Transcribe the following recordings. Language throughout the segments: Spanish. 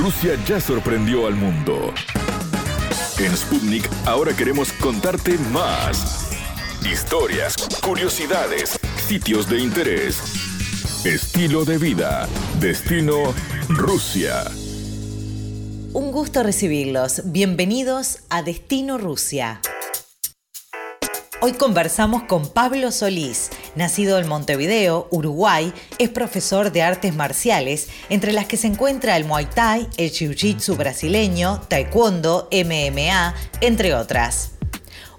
Rusia ya sorprendió al mundo. En Sputnik ahora queremos contarte más. Historias, curiosidades, sitios de interés, estilo de vida, destino Rusia. Un gusto recibirlos. Bienvenidos a Destino Rusia. Hoy conversamos con Pablo Solís. Nacido en Montevideo, Uruguay, es profesor de artes marciales, entre las que se encuentra el Muay Thai, el Jiu-Jitsu brasileño, Taekwondo, MMA, entre otras.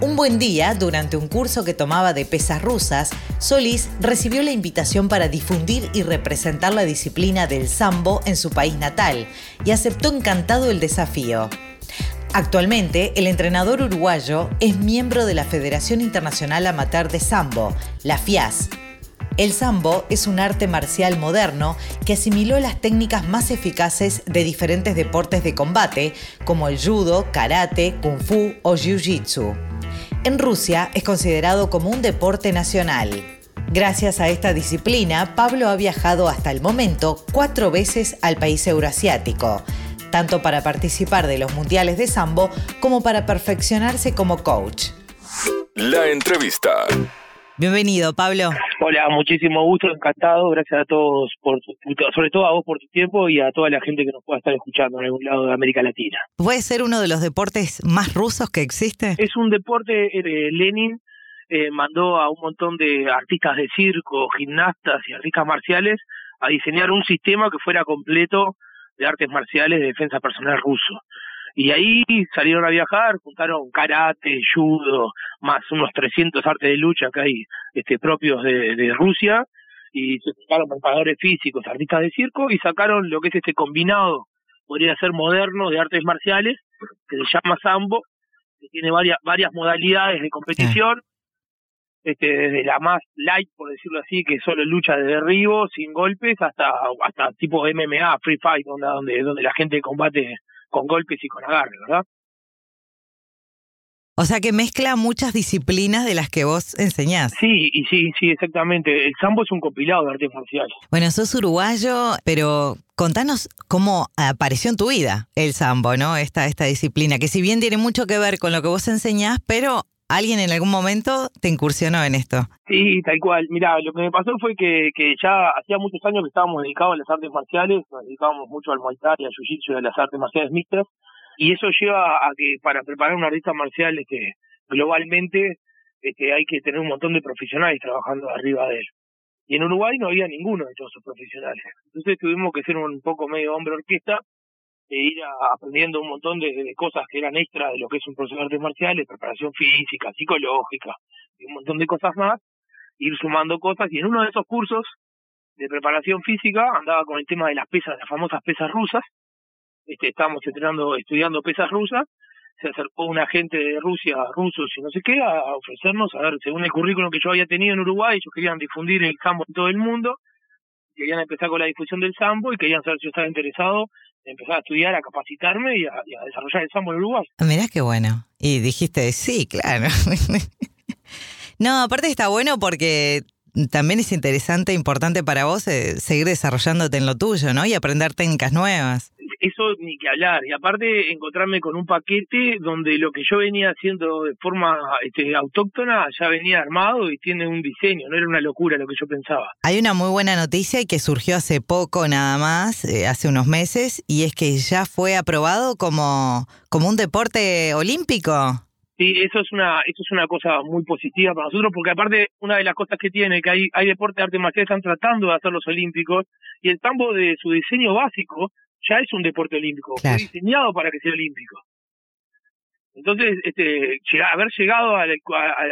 Un buen día, durante un curso que tomaba de pesas rusas, Solís recibió la invitación para difundir y representar la disciplina del sambo en su país natal y aceptó encantado el desafío. Actualmente, el entrenador uruguayo es miembro de la Federación Internacional Amateur de Sambo, la FIAS. El sambo es un arte marcial moderno que asimiló las técnicas más eficaces de diferentes deportes de combate, como el judo, karate, kung fu o jiu-jitsu. En Rusia es considerado como un deporte nacional. Gracias a esta disciplina, Pablo ha viajado hasta el momento cuatro veces al país euroasiático tanto para participar de los mundiales de sambo como para perfeccionarse como coach. La entrevista. Bienvenido, Pablo. Hola, muchísimo gusto, encantado. Gracias a todos, por sobre todo a vos por tu tiempo y a toda la gente que nos pueda estar escuchando en algún lado de América Latina. ¿Puede ser uno de los deportes más rusos que existe? Es un deporte, eh, Lenin eh, mandó a un montón de artistas de circo, gimnastas y artistas marciales a diseñar un sistema que fuera completo de artes marciales de defensa personal ruso. Y ahí salieron a viajar, juntaron karate, judo, más unos 300 artes de lucha que hay este, propios de, de Rusia, y se juntaron preparadores físicos, artistas de circo, y sacaron lo que es este combinado, podría ser moderno, de artes marciales, que se llama Sambo, que tiene varias, varias modalidades de competición, este, desde la más light, por decirlo así, que solo lucha de derribo, sin golpes, hasta, hasta tipo MMA, free fight, donde, donde, donde la gente combate con golpes y con agarre, ¿verdad? O sea que mezcla muchas disciplinas de las que vos enseñás. Sí, y sí, sí, exactamente. El sambo es un compilado de artes marciales. Bueno, sos uruguayo, pero contanos cómo apareció en tu vida el sambo, ¿no? Esta, esta disciplina, que si bien tiene mucho que ver con lo que vos enseñás, pero alguien en algún momento te incursionó en esto. Sí, tal cual. Mira, lo que me pasó fue que, que ya hacía muchos años que estábamos dedicados a las artes marciales, nos dedicábamos mucho al Muay Thai, al Jiu-Jitsu y a las artes marciales mixtas, y eso lleva a que para preparar un artista marcial este, globalmente este, hay que tener un montón de profesionales trabajando arriba de él. Y en Uruguay no había ninguno de todos esos profesionales. Entonces tuvimos que ser un poco medio hombre orquesta e ir aprendiendo un montón de, cosas que eran extra de lo que es un profesor de artes marciales, preparación física, psicológica y un montón de cosas más, ir sumando cosas y en uno de esos cursos de preparación física andaba con el tema de las pesas, las famosas pesas rusas, este, estábamos entrenando, estudiando pesas rusas, se acercó un agente de Rusia, rusos y no sé qué, a ofrecernos, a ver, según el currículum que yo había tenido en Uruguay, ellos querían difundir el sambo en todo el mundo, querían empezar con la difusión del sambo y querían saber si yo estaba interesado empezar a estudiar, a capacitarme y a, desarrollar el sambo en Uruguay. Ah, mirá qué bueno. Y dijiste, sí, claro. no, aparte está bueno porque también es interesante, importante para vos eh, seguir desarrollándote en lo tuyo, ¿no? Y aprender técnicas nuevas eso ni que hablar. Y aparte encontrarme con un paquete donde lo que yo venía haciendo de forma este, autóctona ya venía armado y tiene un diseño, no era una locura lo que yo pensaba. Hay una muy buena noticia y que surgió hace poco nada más, eh, hace unos meses, y es que ya fue aprobado como, como un deporte olímpico. Sí, eso es una eso es una cosa muy positiva para nosotros porque aparte una de las cosas que tiene que hay hay deportes de arte marcial están tratando de hacer los olímpicos y el tambo de su diseño básico ya es un deporte olímpico, fue diseñado para que sea olímpico. Entonces, este, haber llegado al,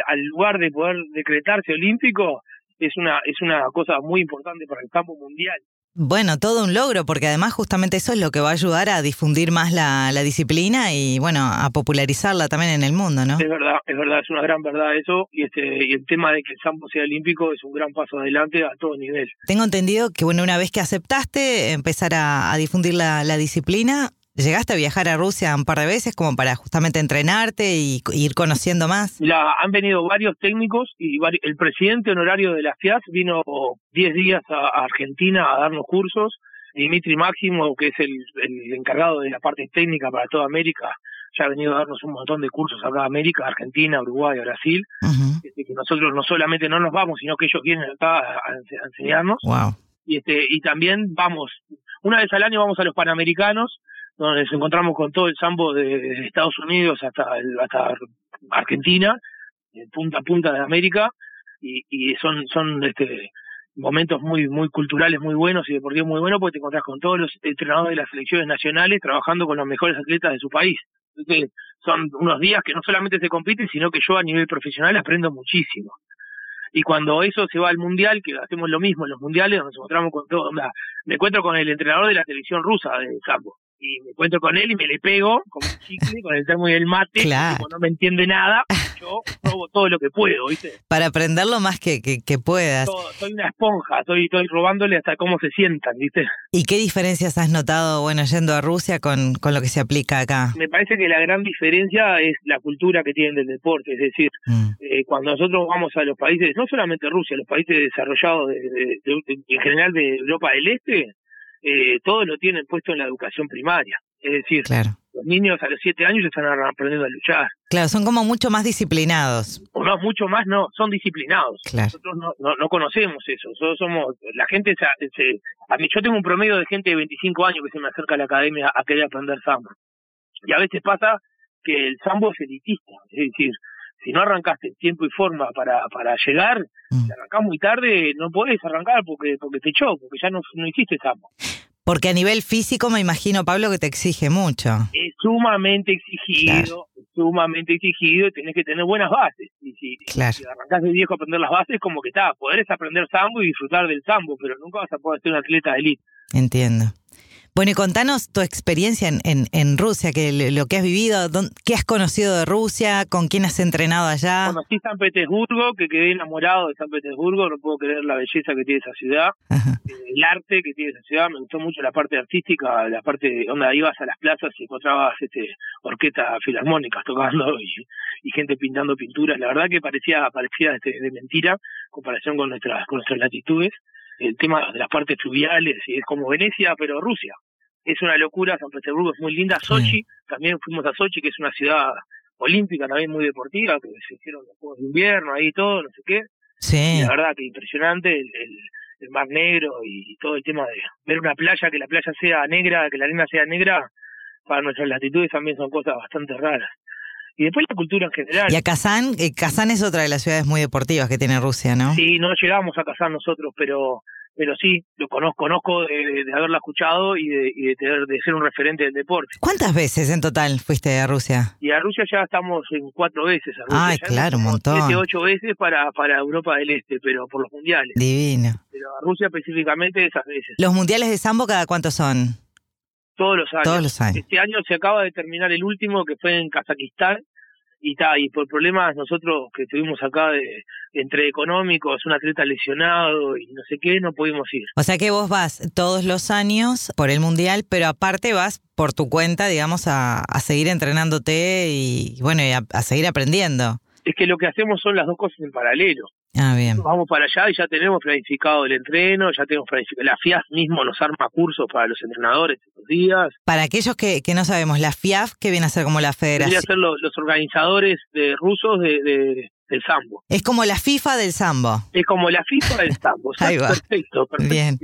al, lugar de poder decretarse olímpico es una es una cosa muy importante para el campo mundial. Bueno, todo un logro, porque además justamente eso es lo que va a ayudar a difundir más la, la, disciplina y bueno, a popularizarla también en el mundo, ¿no? Es verdad, es verdad, es una gran verdad eso, y este y el tema de que el sambo sea olímpico es un gran paso adelante a todo nivel. Tengo entendido que bueno, una vez que aceptaste empezar a, a difundir la, la disciplina, ¿Llegaste a viajar a Rusia un par de veces como para justamente entrenarte y ir conociendo más? La, han venido varios técnicos y el presidente honorario de la FIAS vino 10 días a, Argentina a darnos cursos Dimitri Máximo, que es el, el encargado de la parte técnica para toda América, ya ha venido a darnos un montón de cursos acá a América, Argentina, Uruguay, Brasil, este, que nosotros no solamente no nos vamos, sino que ellos vienen acá a, enseñarnos. Wow. Y, este, y también vamos, una vez al año vamos a los Panamericanos, donde nos encontramos con todo el sambo de, Estados Unidos hasta, hasta Argentina, punta a punta de América, y, son, son este, momentos muy muy culturales muy buenos y deportivos muy buenos porque te encontrás con todos los entrenadores de las selecciones nacionales trabajando con los mejores atletas de su país. Son unos días que no solamente se compiten, sino que yo a nivel profesional aprendo muchísimo. Y cuando eso se va al mundial, que hacemos lo mismo en los mundiales, nos encontramos con todo, me encuentro con el entrenador de la selección rusa de campo y me encuentro con él y me le pego como un chicle con el termo y el mate, como no me entiende nada, yo robo todo lo que puedo, ¿viste? Para aprender lo más que, que, puedas. soy una esponja, estoy, estoy robándole hasta cómo se sientan, ¿viste? ¿Y qué diferencias has notado, bueno, yendo a Rusia con, con lo que se aplica acá? Me parece que la gran diferencia es la cultura que tienen del deporte, es decir, mm. eh, cuando nosotros vamos a los países, no solamente Rusia, los países desarrollados en general de Europa del Este, eh, todo lo tienen puesto en la educación primaria. Es decir, los niños a los siete años están aprendiendo a luchar. Claro, son como mucho más disciplinados. O no, mucho más no, son disciplinados. Nosotros no, no, conocemos eso. Nosotros somos, la gente, se, a mí yo tengo un promedio de gente de 25 años que se me acerca a la academia a querer aprender samba. Y a veces pasa que el sambo es elitista. Es decir, si no arrancaste en tiempo y forma para, para llegar, mm. si arrancás muy tarde, no podés arrancar porque, porque te echó, porque ya no, no hiciste sambo. Porque a nivel físico me imagino, Pablo, que te exige mucho. Es sumamente exigido, sumamente exigido, y tienes que tener buenas bases. Y si, si arrancás de viejo a aprender las bases, como que está, podés aprender sambo y disfrutar del sambo, pero nunca vas a poder ser un atleta de élite. Entiendo. Bueno, y contanos tu experiencia en, en, en Rusia, que lo que has vivido, qué has conocido de Rusia, con quién has entrenado allá. Conocí San Petersburgo, que quedé enamorado de San Petersburgo, no puedo creer la belleza que tiene esa ciudad, eh, el arte que tiene esa ciudad, me gustó mucho la parte artística, la parte donde ibas a las plazas y encontrabas este, orquestas filarmónicas tocando y, y gente pintando pinturas, la verdad que parecía, parecía este, de mentira en comparación con nuestras, con nuestras latitudes. El tema de las partes fluviales, y es como Venecia, pero Rusia es una locura, San Petersburgo es muy linda, Sochi, también fuimos a Sochi, que es una ciudad olímpica también muy deportiva, que se hicieron los Juegos de Invierno, ahí todo, no sé qué. Sí. la verdad que impresionante el, el, Mar Negro y todo el tema de ver una playa, que la playa sea negra, que la arena sea negra, para nuestras latitudes también son cosas bastante raras. Y después la cultura en general. Y a Kazán, eh, Kazán es otra de las ciudades muy deportivas que tiene Rusia, ¿no? Sí, no llegamos a Kazán nosotros, pero pero sí, lo conozco, conozco de, haberla escuchado y, de, y de, tener, de ser un referente del deporte. ¿Cuántas veces en total fuiste a Rusia? Y a Rusia ya estamos en cuatro veces. Ah, claro, un montón. Siete, ocho veces para, para Europa del Este, pero por los mundiales. Divino. Pero a Rusia específicamente esas veces. ¿Los mundiales de sambo cada cuántos son? Todos los años. Todos los años. Este año se acaba de terminar el último que fue en Kazajistán y ta, y por problemas nosotros que tuvimos acá de entre económicos, un atleta lesionado y no sé qué, no pudimos ir. O sea que vos vas todos los años por el mundial, pero aparte vas por tu cuenta, digamos, a, a seguir entrenándote y bueno, y a, a seguir aprendiendo. Es que lo que hacemos son las dos cosas en paralelo. Ah, bien. Vamos para allá y ya tenemos planificado el entreno, ya tenemos planificado. La FIAF mismo nos arma cursos para los entrenadores estos días. Para aquellos que, que no sabemos, la FIAF, ¿qué viene a ser como la federación? Viene a ser los, organizadores de rusos de, del sambo. Es como la FIFA del sambo. Es como la FIFA del sambo. Ahí va. Perfecto, perfecto. Bien.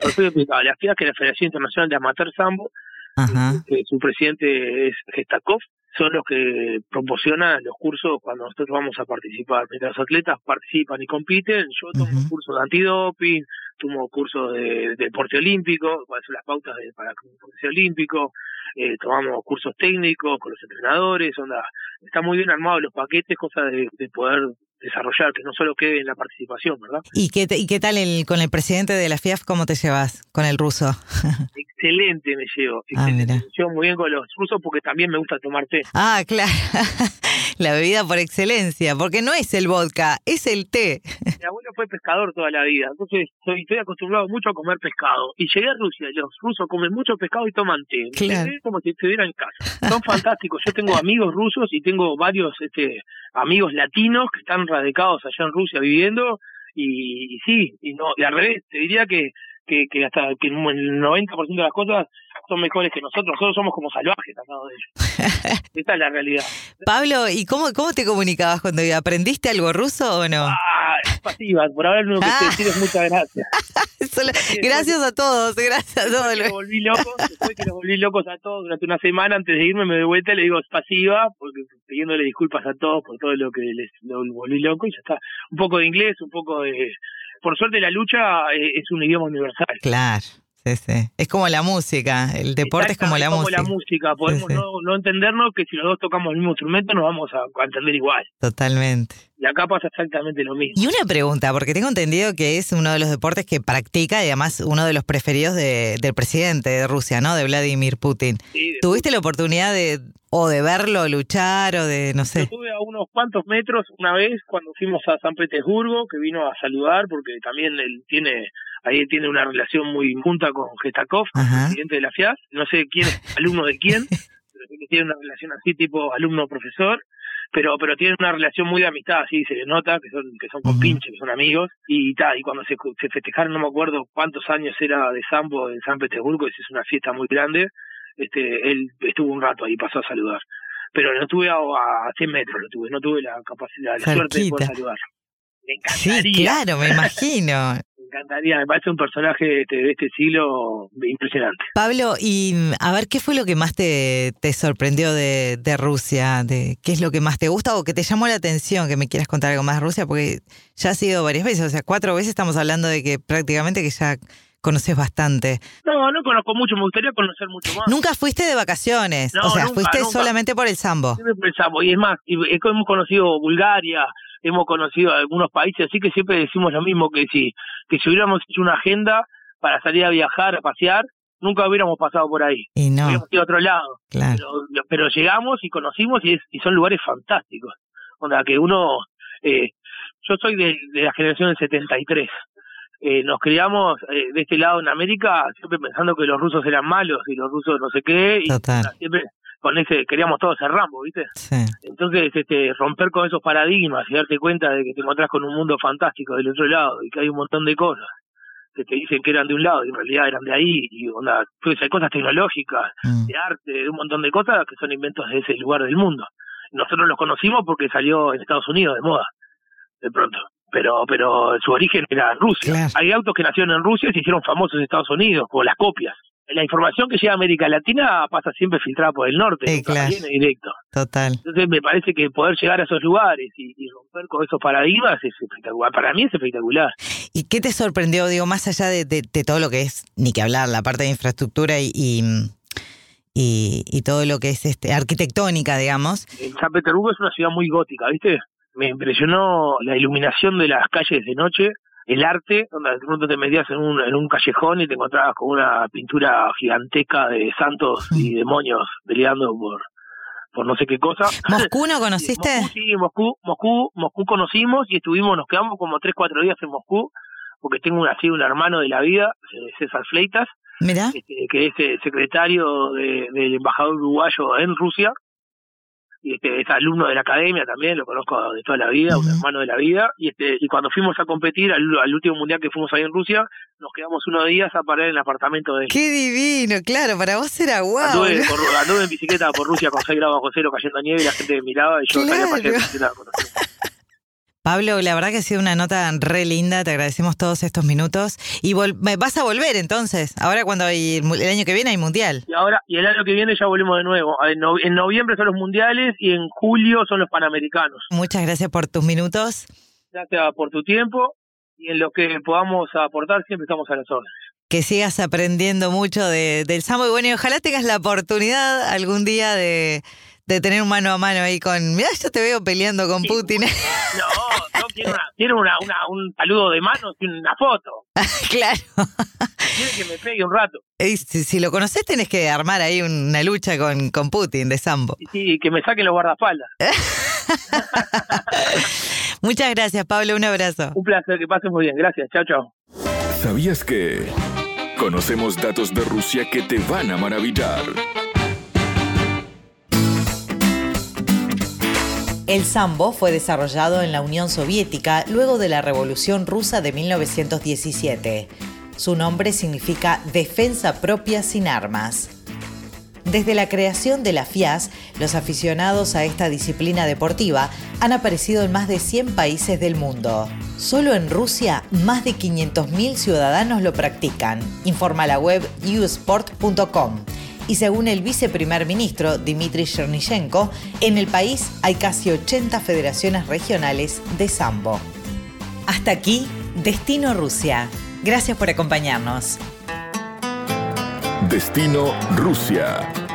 Perfecto La FIAF, que es la Federación Internacional de Amateur Sambo, Ajá. Que su presidente es Gestakov son los que proporcionan los cursos cuando nosotros vamos a participar. Mientras los atletas participan y compiten, yo tomo cursos de antidoping, tomo cursos de, deporte olímpico, cuáles son las pautas de, para el deporte olímpico, eh, tomamos cursos técnicos con los entrenadores, onda, está muy bien armado los paquetes, cosa de, de poder desarrollar, que no solo quede en la participación, ¿verdad? ¿Y qué, y qué tal el, con el presidente de la FIAF, cómo te llevas con el ruso? excelente me llevo, ah, excelente. me llevo muy bien con los rusos porque también me gusta tomar té. Ah, claro, la bebida por excelencia, porque no es el vodka, es el té. Mi abuelo fue pescador toda la vida, entonces soy, estoy acostumbrado mucho a comer pescado. Y llegué a Rusia, y los rusos comen mucho pescado y toman té. Claro. como si estuviera en casa. Son fantásticos, yo tengo amigos rusos y tengo varios este amigos latinos que están radicados allá en Rusia viviendo y, sí, y no, y al revés, te diría que que, que hasta que el 90% de las cosas son mejores que nosotros. Nosotros somos como salvajes al lado de ellos. Esta es la realidad. Pablo, ¿y cómo, cómo te comunicabas cuando aprendiste algo ruso o no? Ah, es pasiva. Por ahora lo único que te decir es muchas gracias. Gracias a todos, gracias a todos. Me volví loco, después que los volví locos a todos durante una semana antes de irme me doy vuelta y le digo es pasiva, porque pidiéndole disculpas a todos por todo lo que les lo volví loco y ya está. Un poco de inglés, un poco de... Por suerte la lucha eh, es un idioma universal. Claro. Es como la música, el deporte es como la música. la música, podemos No, no, entendernos que si los dos tocamos el mismo instrumento nos vamos a, entender igual. Totalmente. Y acá pasa exactamente lo mismo. Y una pregunta, porque tengo entendido que es uno de los deportes que practica y además uno de los preferidos de, del presidente de Rusia, ¿no? De Vladimir Putin. ¿Tuviste la oportunidad de o de verlo luchar o de, no sé? Yo estuve a unos cuantos metros una vez cuando fuimos a San Petersburgo, que vino a saludar porque también él tiene ahí tiene una relación muy junta con Gestakov, presidente de la FIAS, no sé quién es alumno de quién, pero que tiene una relación así tipo alumno-profesor, pero pero tiene una relación muy de amistad, así se le nota que son que son compinches, que son amigos. Y tal, y cuando se, se festejaron no me acuerdo cuántos años era de Sambo en San Petersburgo, es una fiesta muy grande, este él estuvo un rato ahí, pasó a saludar. Pero no tuve a, a 100 metros, lo tuve, no tuve la capacidad, la suerte de poder saludar. Me encantaría. Sí, claro, me imagino. encantaría, me parece un personaje este, de este siglo impresionante. Pablo, y a ver, ¿qué fue lo que más te, te sorprendió de, de, Rusia? De, ¿Qué es lo que más te gusta o que te llamó la atención que me quieras contar algo más de Rusia? Porque ya has ido varias veces, o sea, cuatro veces estamos hablando de que prácticamente que ya conoces bastante. No, no conozco mucho, me gustaría conocer mucho más. Nunca fuiste de vacaciones, o sea, fuiste solamente por el sambo. por el sambo, y es más, hemos conocido Bulgaria, hemos conocido algunos países, así que siempre decimos lo mismo que si, que si hubiéramos hecho una agenda para salir a viajar, a pasear, nunca hubiéramos pasado por ahí. Y no. Hubiéramos ido a otro lado. Pero, llegamos y conocimos y, es, y son lugares fantásticos. O sea, que uno, eh, yo soy de, la generación del 73. Eh, nos criamos eh, de este lado en América siempre pensando que los rusos eran malos y los rusos no sé qué. Y siempre con ese queríamos todos ser Rambo, ¿viste? Entonces, este, romper con esos paradigmas y darte cuenta de que te encontrás con un mundo fantástico del otro lado y que hay un montón de cosas que te dicen que eran de un lado y en realidad eran de ahí y onda, pues hay cosas tecnológicas, mm. de arte, de un montón de cosas que son inventos de ese lugar del mundo. Nosotros los conocimos porque salió en Estados Unidos de moda, de pronto. Pero, pero su origen era Rusia. Hay autos que nacieron en Rusia y se hicieron famosos en Estados Unidos, como las copias la información que llega a América Latina pasa siempre filtrada por el norte, viene directo. Total. Entonces me parece que poder llegar a esos lugares y, romper con esos paradigmas es espectacular. Para mí es espectacular. ¿Y qué te sorprendió, digo, más allá de, todo lo que es, ni que hablar, la parte de infraestructura y, y, y todo lo que es este arquitectónica, digamos? San Petersburgo es una ciudad muy gótica, ¿viste? Me impresionó la iluminación de las calles de noche el arte, donde de pronto te metías en un, en un callejón y te encontrabas con una pintura gigantesca de santos y demonios peleando por, por no sé qué cosa. ¿Moscú no conociste? sí, Moscú, Moscú, Moscú conocimos y estuvimos, nos quedamos como tres, cuatro días en Moscú, porque tengo así un hermano de la vida, César Fleitas, este, que es el secretario del embajador uruguayo en Rusia, este es alumno de la academia también, lo conozco de toda la vida, un hermano de la vida, y este y cuando fuimos a competir al, último mundial que fuimos ahí en Rusia, nos quedamos unos días a parar en el apartamento de él. ¡Qué divino! Claro, para vos era guau. Anduve, por, en bicicleta por Rusia con 6 grados bajo cero cayendo nieve y la gente me miraba y yo salía para allá bicicleta. Pablo, la verdad que ha sido una nota re linda, te agradecemos todos estos minutos. Y vas a volver entonces, ahora cuando hay, el año que viene hay mundial. Y ahora, y el año que viene ya volvemos de nuevo. En, noviembre son los mundiales y en julio son los panamericanos. Muchas gracias por tus minutos. Gracias por tu tiempo y en lo que podamos aportar siempre estamos a las órdenes que sigas aprendiendo mucho de, del sambo y bueno, y ojalá tengas la oportunidad algún día de, de tener un mano a mano ahí con. Mirá, yo te veo peleando con Putin. No, no quiero, una, quiero una, una, un saludo de manos y una foto. claro. Quiere que me pegue un rato. Si, si, lo conoces, tenés que armar ahí una lucha con, con Putin de Sambo. Sí, que me saquen los guardaespaldas. Muchas gracias, Pablo. Un abrazo. Un placer, que pasen muy bien. Gracias. Chao, chao. ¿Sabías que conocemos datos de Rusia que te van a maravillar? El sambo fue desarrollado en la Unión Soviética luego de la Revolución Rusa de 1917. Su nombre significa Defensa Propia sin Armas. Desde la creación de la FIAS, los aficionados a esta disciplina deportiva han aparecido en más de 100 países del mundo. Solo en Rusia, más de 500.000 ciudadanos lo practican, informa la web usport.com. Y según el viceprimer ministro Dmitry Chernishenko, en el país hay casi 80 federaciones regionales de sambo. Hasta aquí, Destino Rusia. Gracias por acompañarnos. Destino Rusia.